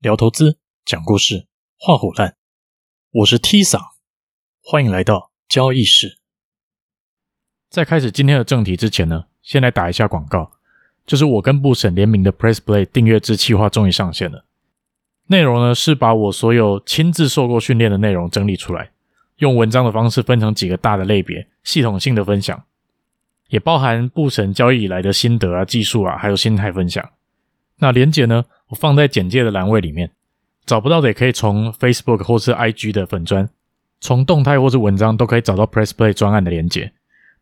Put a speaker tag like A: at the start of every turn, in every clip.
A: 聊投资，讲故事，画虎烂。我是 T 桑，欢迎来到交易室。在开始今天的正题之前呢，先来打一下广告，就是我跟布审联名的 Press Play 订阅制企划终于上线了。内容呢是把我所有亲自受过训练的内容整理出来，用文章的方式分成几个大的类别，系统性的分享，也包含布审交易以来的心得啊、技术啊，还有心态分享。那连结呢，我放在简介的栏位里面，找不到的也可以从 Facebook 或是 IG 的粉砖，从动态或是文章都可以找到 Press Play 专案的连接。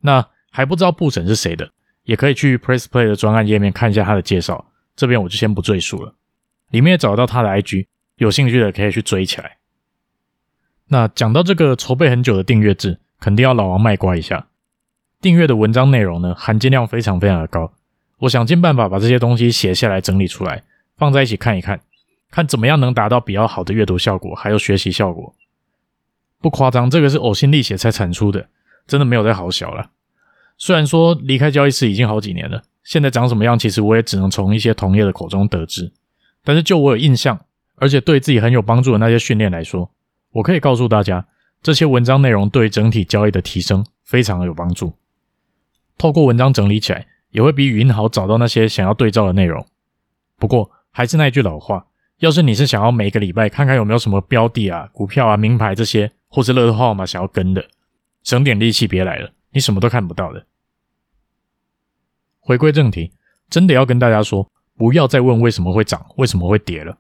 A: 那还不知道布审是谁的，也可以去 Press Play 的专案页面看一下他的介绍，这边我就先不赘述了。里面也找到他的 IG，有兴趣的可以去追起来。那讲到这个筹备很久的订阅制，肯定要老王卖瓜一下。订阅的文章内容呢，含金量非常非常的高。我想尽办法把这些东西写下来，整理出来，放在一起看一看，看怎么样能达到比较好的阅读效果，还有学习效果。不夸张，这个是呕心沥血才产出的，真的没有再好小了。虽然说离开交易室已经好几年了，现在长什么样，其实我也只能从一些同业的口中得知。但是就我有印象，而且对自己很有帮助的那些训练来说，我可以告诉大家，这些文章内容对整体交易的提升非常有帮助。透过文章整理起来。也会比语音好找到那些想要对照的内容。不过还是那句老话，要是你是想要每个礼拜看看有没有什么标的啊、股票啊、名牌这些，或是乐透号码想要跟的，省点力气别来了，你什么都看不到的。回归正题，真的要跟大家说，不要再问为什么会涨、为什么会跌了。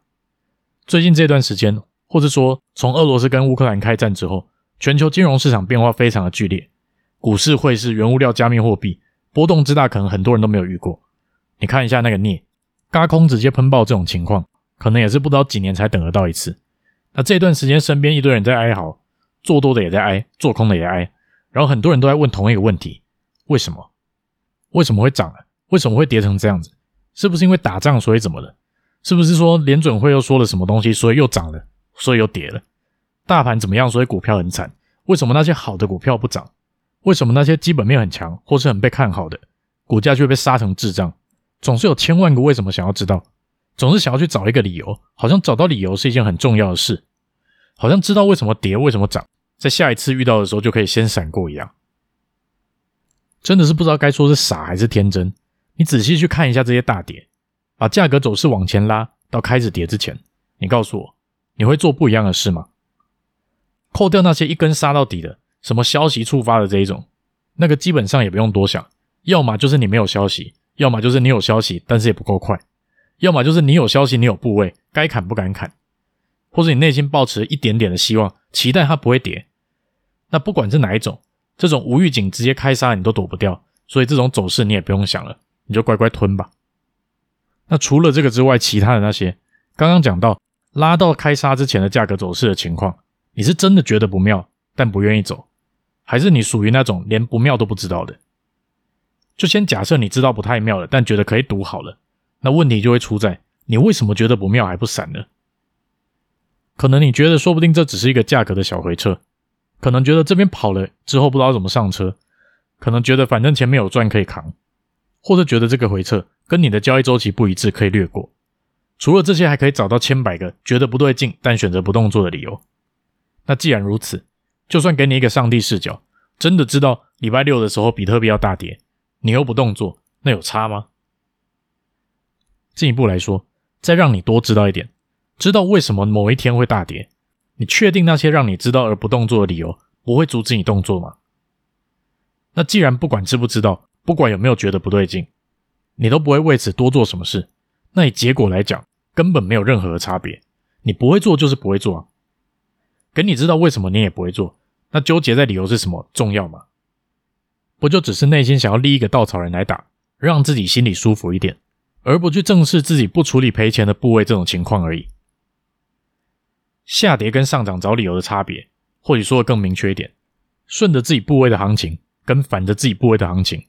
A: 最近这段时间，或者说从俄罗斯跟乌克兰开战之后，全球金融市场变化非常的剧烈，股市、汇市、原物料、加密货币。波动之大，可能很多人都没有遇过。你看一下那个镍，轧空直接喷爆这种情况，可能也是不知道几年才等得到一次。那这段时间，身边一堆人在哀嚎，做多的也在哀，做空的也哀，然后很多人都在问同一个问题：为什么？为什么会涨？为什么会跌成这样子？是不是因为打仗所以怎么了？是不是说联准会又说了什么东西，所以又涨了，所以又跌了？大盘怎么样？所以股票很惨？为什么那些好的股票不涨？为什么那些基本面很强或是很被看好的股价就会被杀成智障？总是有千万个为什么想要知道，总是想要去找一个理由，好像找到理由是一件很重要的事，好像知道为什么跌，为什么涨，在下一次遇到的时候就可以先闪过一样。真的是不知道该说是傻还是天真。你仔细去看一下这些大跌，把价格走势往前拉到开始跌之前，你告诉我，你会做不一样的事吗？扣掉那些一根杀到底的。什么消息触发的这一种，那个基本上也不用多想，要么就是你没有消息，要么就是你有消息，但是也不够快，要么就是你有消息，你有部位，该砍不敢砍，或者你内心抱持一点点的希望，期待它不会跌。那不管是哪一种，这种无预警直接开杀你都躲不掉，所以这种走势你也不用想了，你就乖乖吞吧。那除了这个之外，其他的那些，刚刚讲到拉到开杀之前的价格走势的情况，你是真的觉得不妙，但不愿意走。还是你属于那种连不妙都不知道的，就先假设你知道不太妙了，但觉得可以赌好了，那问题就会出在你为什么觉得不妙还不闪呢？可能你觉得说不定这只是一个价格的小回撤，可能觉得这边跑了之后不知道怎么上车，可能觉得反正前面有赚可以扛，或者觉得这个回撤跟你的交易周期不一致可以略过。除了这些，还可以找到千百个觉得不对劲但选择不动作的理由。那既然如此。就算给你一个上帝视角，真的知道礼拜六的时候比特币要大跌，你又不动作，那有差吗？进一步来说，再让你多知道一点，知道为什么某一天会大跌，你确定那些让你知道而不动作的理由不会阻止你动作吗？那既然不管知不知道，不管有没有觉得不对劲，你都不会为此多做什么事，那以结果来讲，根本没有任何的差别，你不会做就是不会做啊。可你知道为什么你也不会做？那纠结在理由是什么重要吗？不就只是内心想要立一个稻草人来打，让自己心里舒服一点，而不去正视自己不处理赔钱的部位这种情况而已。下跌跟上涨找理由的差别，或许说的更明确一点，顺着自己部位的行情跟反着自己部位的行情，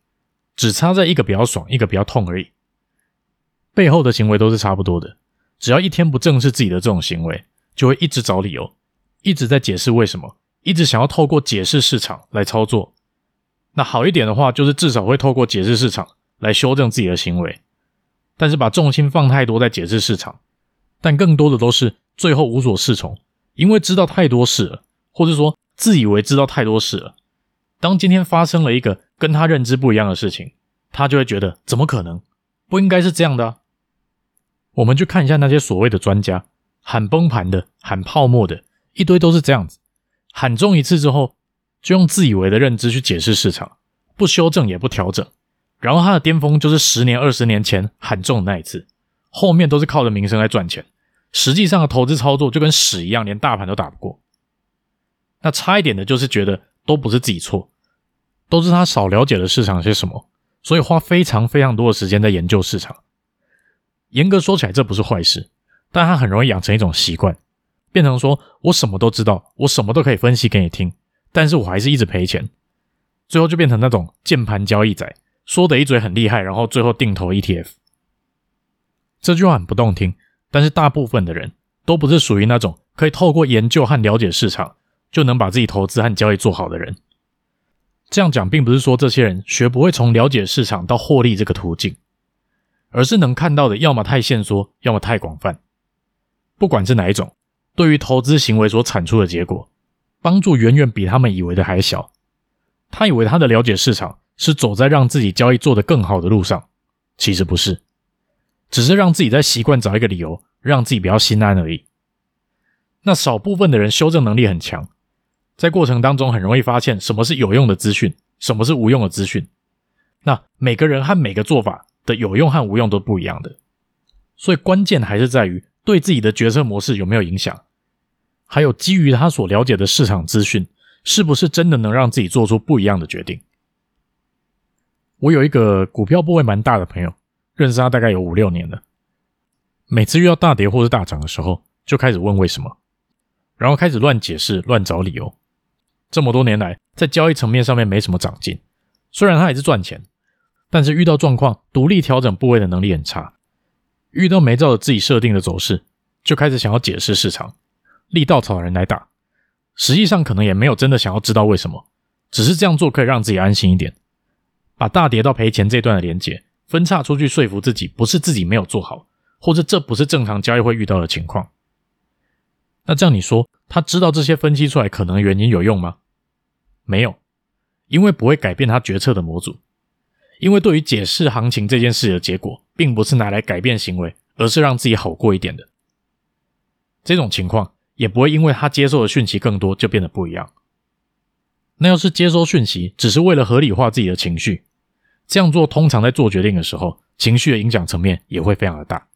A: 只差在一个比较爽，一个比较痛而已。背后的行为都是差不多的，只要一天不正视自己的这种行为，就会一直找理由。一直在解释为什么，一直想要透过解释市场来操作。那好一点的话，就是至少会透过解释市场来修正自己的行为。但是把重心放太多在解释市场，但更多的都是最后无所适从，因为知道太多事了，或者说自以为知道太多事了。当今天发生了一个跟他认知不一样的事情，他就会觉得怎么可能？不应该是这样的。我们去看一下那些所谓的专家，喊崩盘的、喊泡沫的，一堆都是这样子，喊中一次之后，就用自以为的认知去解释市场，不修正也不调整，然后他的巅峰就是十年、二十年前喊中的那一次。后面都是靠着名声来赚钱，实际上的投资操作就跟屎一样，连大盘都打不过。那差一点的就是觉得都不是自己错，都是他少了解了市场些什么，所以花非常非常多的时间在研究市场。严格说起来，这不是坏事，但他很容易养成一种习惯，变成说我什么都知道，我什么都可以分析给你听，但是我还是一直赔钱，最后就变成那种键盘交易仔，说的一嘴很厉害，然后最后定投 ETF。这句话很不动听，但是大部分的人都不是属于那种可以透过研究和了解市场就能把自己投资和交易做好的人。这样讲并不是说这些人学不会从了解市场到获利这个途径，而是能看到的要么太限缩，要么太广泛。不管是哪一种，对于投资行为所产出的结果，帮助远远比他们以为的还小。他以为他的了解市场是走在让自己交易做得更好的路上，其实不是。只是让自己在习惯找一个理由，让自己比较心安而已。那少部分的人修正能力很强，在过程当中很容易发现什么是有用的资讯，什么是无用的资讯。那每个人和每个做法的有用和无用都不一样的，所以关键还是在于对自己的决策模式有没有影响，还有基于他所了解的市场资讯，是不是真的能让自己做出不一样的决定。我有一个股票部位蛮大的朋友。认识他大概有五六年了，每次遇到大跌或是大涨的时候，就开始问为什么，然后开始乱解释、乱找理由。这么多年来，在交易层面上面没什么长进，虽然他还是赚钱，但是遇到状况，独立调整部位的能力很差。遇到没照着自己设定的走势，就开始想要解释市场，立稻草人来打。实际上可能也没有真的想要知道为什么，只是这样做可以让自己安心一点，把大跌到赔钱这段的连结。分叉出去说服自己，不是自己没有做好，或者这不是正常交易会遇到的情况。那这样你说，他知道这些分析出来可能的原因有用吗？没有，因为不会改变他决策的模组。因为对于解释行情这件事的结果，并不是拿来改变行为，而是让自己好过一点的。这种情况也不会因为他接受的讯息更多就变得不一样。那要是接收讯息只是为了合理化自己的情绪，这样做通常在做决定的时候，情绪的影响层面也会非常的大。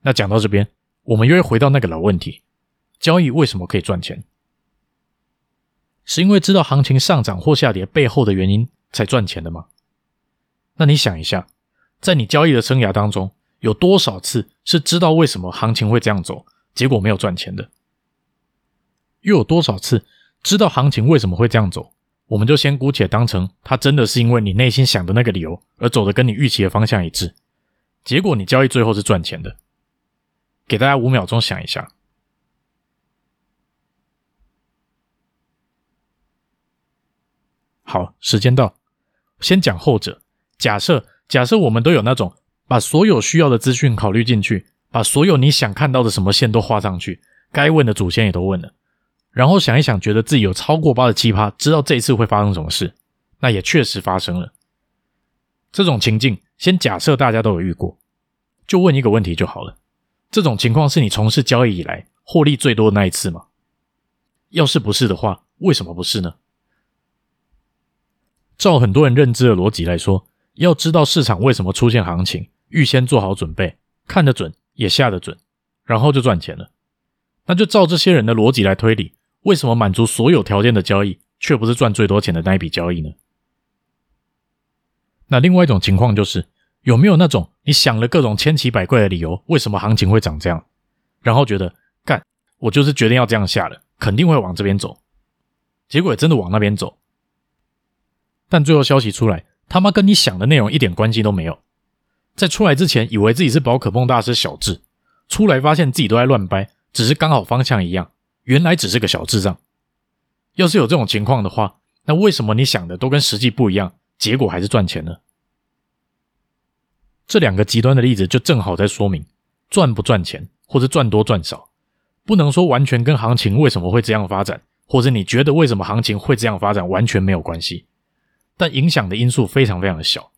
A: 那讲到这边，我们又会回到那个老问题：交易为什么可以赚钱？是因为知道行情上涨或下跌背后的原因才赚钱的吗？那你想一下，在你交易的生涯当中，有多少次是知道为什么行情会这样走，结果没有赚钱的？又有多少次知道行情为什么会这样走？我们就先姑且当成，它真的是因为你内心想的那个理由而走的跟你预期的方向一致，结果你交易最后是赚钱的。给大家五秒钟想一下。好，时间到，先讲后者。假设假设我们都有那种把所有需要的资讯考虑进去，把所有你想看到的什么线都画上去，该问的祖先也都问了。然后想一想，觉得自己有超过八十七趴，知道这一次会发生什么事，那也确实发生了。这种情境，先假设大家都有遇过，就问一个问题就好了：这种情况是你从事交易以来获利最多的那一次吗？要是不是的话，为什么不是呢？照很多人认知的逻辑来说，要知道市场为什么出现行情，预先做好准备，看得准也下得准，然后就赚钱了。那就照这些人的逻辑来推理。为什么满足所有条件的交易，却不是赚最多钱的那一笔交易呢？那另外一种情况就是，有没有那种你想了各种千奇百怪的理由，为什么行情会长这样，然后觉得干，我就是决定要这样下了，肯定会往这边走，结果也真的往那边走，但最后消息出来，他妈跟你想的内容一点关系都没有。在出来之前，以为自己是宝可梦大师小智，出来发现自己都在乱掰，只是刚好方向一样。原来只是个小智障。要是有这种情况的话，那为什么你想的都跟实际不一样，结果还是赚钱呢？这两个极端的例子就正好在说明，赚不赚钱，或者赚多赚少，不能说完全跟行情为什么会这样发展，或者你觉得为什么行情会这样发展完全没有关系，但影响的因素非常非常的小，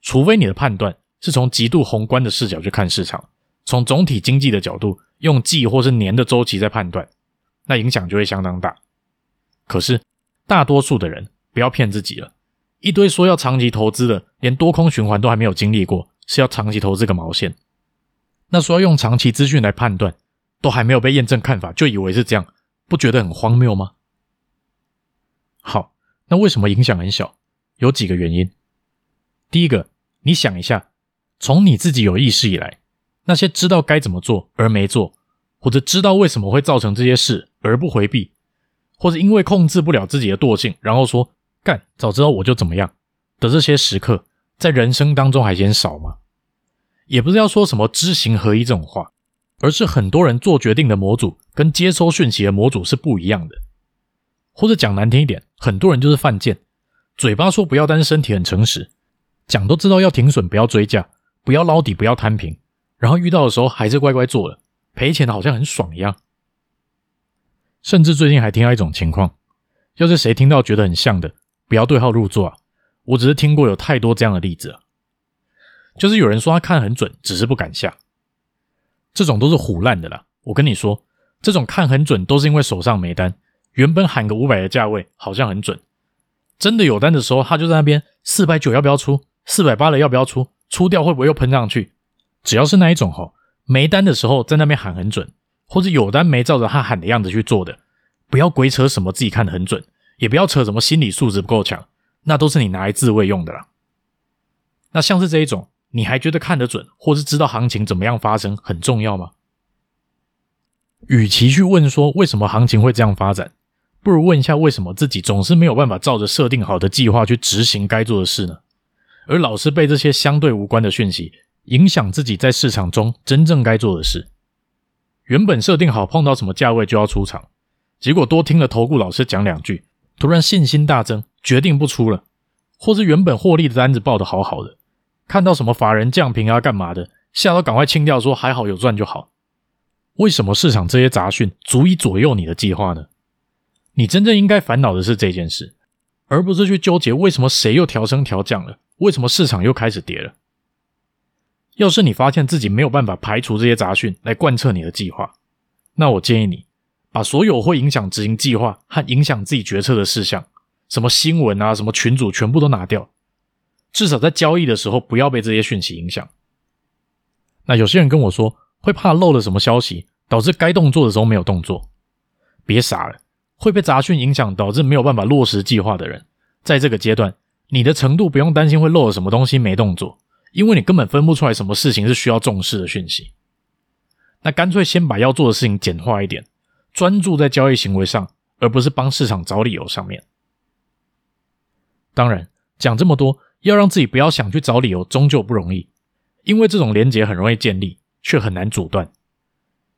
A: 除非你的判断是从极度宏观的视角去看市场，从总体经济的角度用季或是年的周期在判断，那影响就会相当大。可是大多数的人不要骗自己了，一堆说要长期投资的，连多空循环都还没有经历过，是要长期投资个毛线？那说要用长期资讯来判断，都还没有被验证看法，就以为是这样，不觉得很荒谬吗？好，那为什么影响很小？有几个原因。第一个，你想一下，从你自己有意识以来，那些知道该怎么做而没做，或者知道为什么会造成这些事而不回避，或者因为控制不了自己的惰性，然后说干，早知道我就怎么样的这些时刻，在人生当中还嫌少吗？也不是要说什么知行合一这种话，而是很多人做决定的模组跟接收讯息的模组是不一样的，或者讲难听一点，很多人就是犯贱，嘴巴说不要，但是身体很诚实，讲都知道要停损，不要追价，不要捞底，不要摊平，然后遇到的时候还是乖乖做了，赔钱的好像很爽一样。甚至最近还听到一种情况，要是谁听到觉得很像的，不要对号入座啊，我只是听过有太多这样的例子啊。就是有人说他看很准，只是不敢下，这种都是唬烂的啦。我跟你说，这种看很准都是因为手上没单，原本喊个五百的价位好像很准，真的有单的时候，他就在那边四百九要不要出，四百八了要不要出，出掉会不会又喷上去？只要是那一种吼，没单的时候在那边喊很准，或者有单没照着他喊的样子去做的，不要鬼扯什么自己看得很准，也不要扯什么心理素质不够强，那都是你拿来自慰用的啦。那像是这一种。你还觉得看得准，或是知道行情怎么样发生很重要吗？与其去问说为什么行情会这样发展，不如问一下为什么自己总是没有办法照着设定好的计划去执行该做的事呢？而老是被这些相对无关的讯息影响自己在市场中真正该做的事。原本设定好碰到什么价位就要出场，结果多听了投顾老师讲两句，突然信心大增，决定不出了，或是原本获利的单子报的好好的。看到什么法人降评啊，干嘛的，吓到赶快清掉，说还好有赚就好。为什么市场这些杂讯足以左右你的计划呢？你真正应该烦恼的是这件事，而不是去纠结为什么谁又调升调降了，为什么市场又开始跌了。要是你发现自己没有办法排除这些杂讯来贯彻你的计划，那我建议你把所有会影响执行计划和影响自己决策的事项，什么新闻啊，什么群组，全部都拿掉。至少在交易的时候，不要被这些讯息影响。那有些人跟我说，会怕漏了什么消息，导致该动作的时候没有动作。别傻了，会被杂讯影响，导致没有办法落实计划的人，在这个阶段，你的程度不用担心会漏了什么东西没动作，因为你根本分不出来什么事情是需要重视的讯息。那干脆先把要做的事情简化一点，专注在交易行为上，而不是帮市场找理由上面。当然，讲这么多。要让自己不要想去找理由，终究不容易，因为这种连结很容易建立，却很难阻断，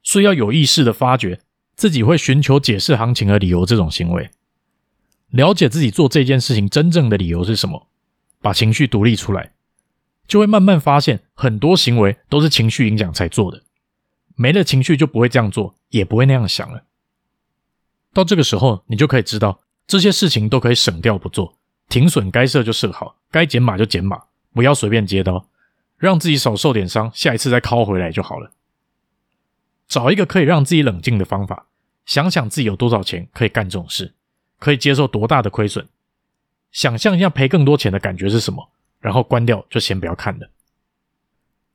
A: 所以要有意识的发觉自己会寻求解释行情和理由这种行为，了解自己做这件事情真正的理由是什么，把情绪独立出来，就会慢慢发现很多行为都是情绪影响才做的，没了情绪就不会这样做，也不会那样想了。到这个时候，你就可以知道这些事情都可以省掉不做。停损该设就设好，该减码就减码，不要随便接刀，让自己少受点伤，下一次再拷回来就好了。找一个可以让自己冷静的方法，想想自己有多少钱可以干这种事，可以接受多大的亏损，想象一下赔更多钱的感觉是什么，然后关掉就先不要看了。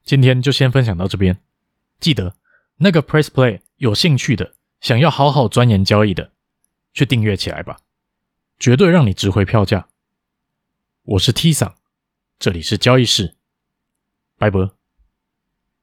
A: 今天就先分享到这边，记得那个 Press Play 有兴趣的，想要好好钻研交易的，去订阅起来吧，绝对让你值回票价。我是 T 桑，这里是交易室，拜拜。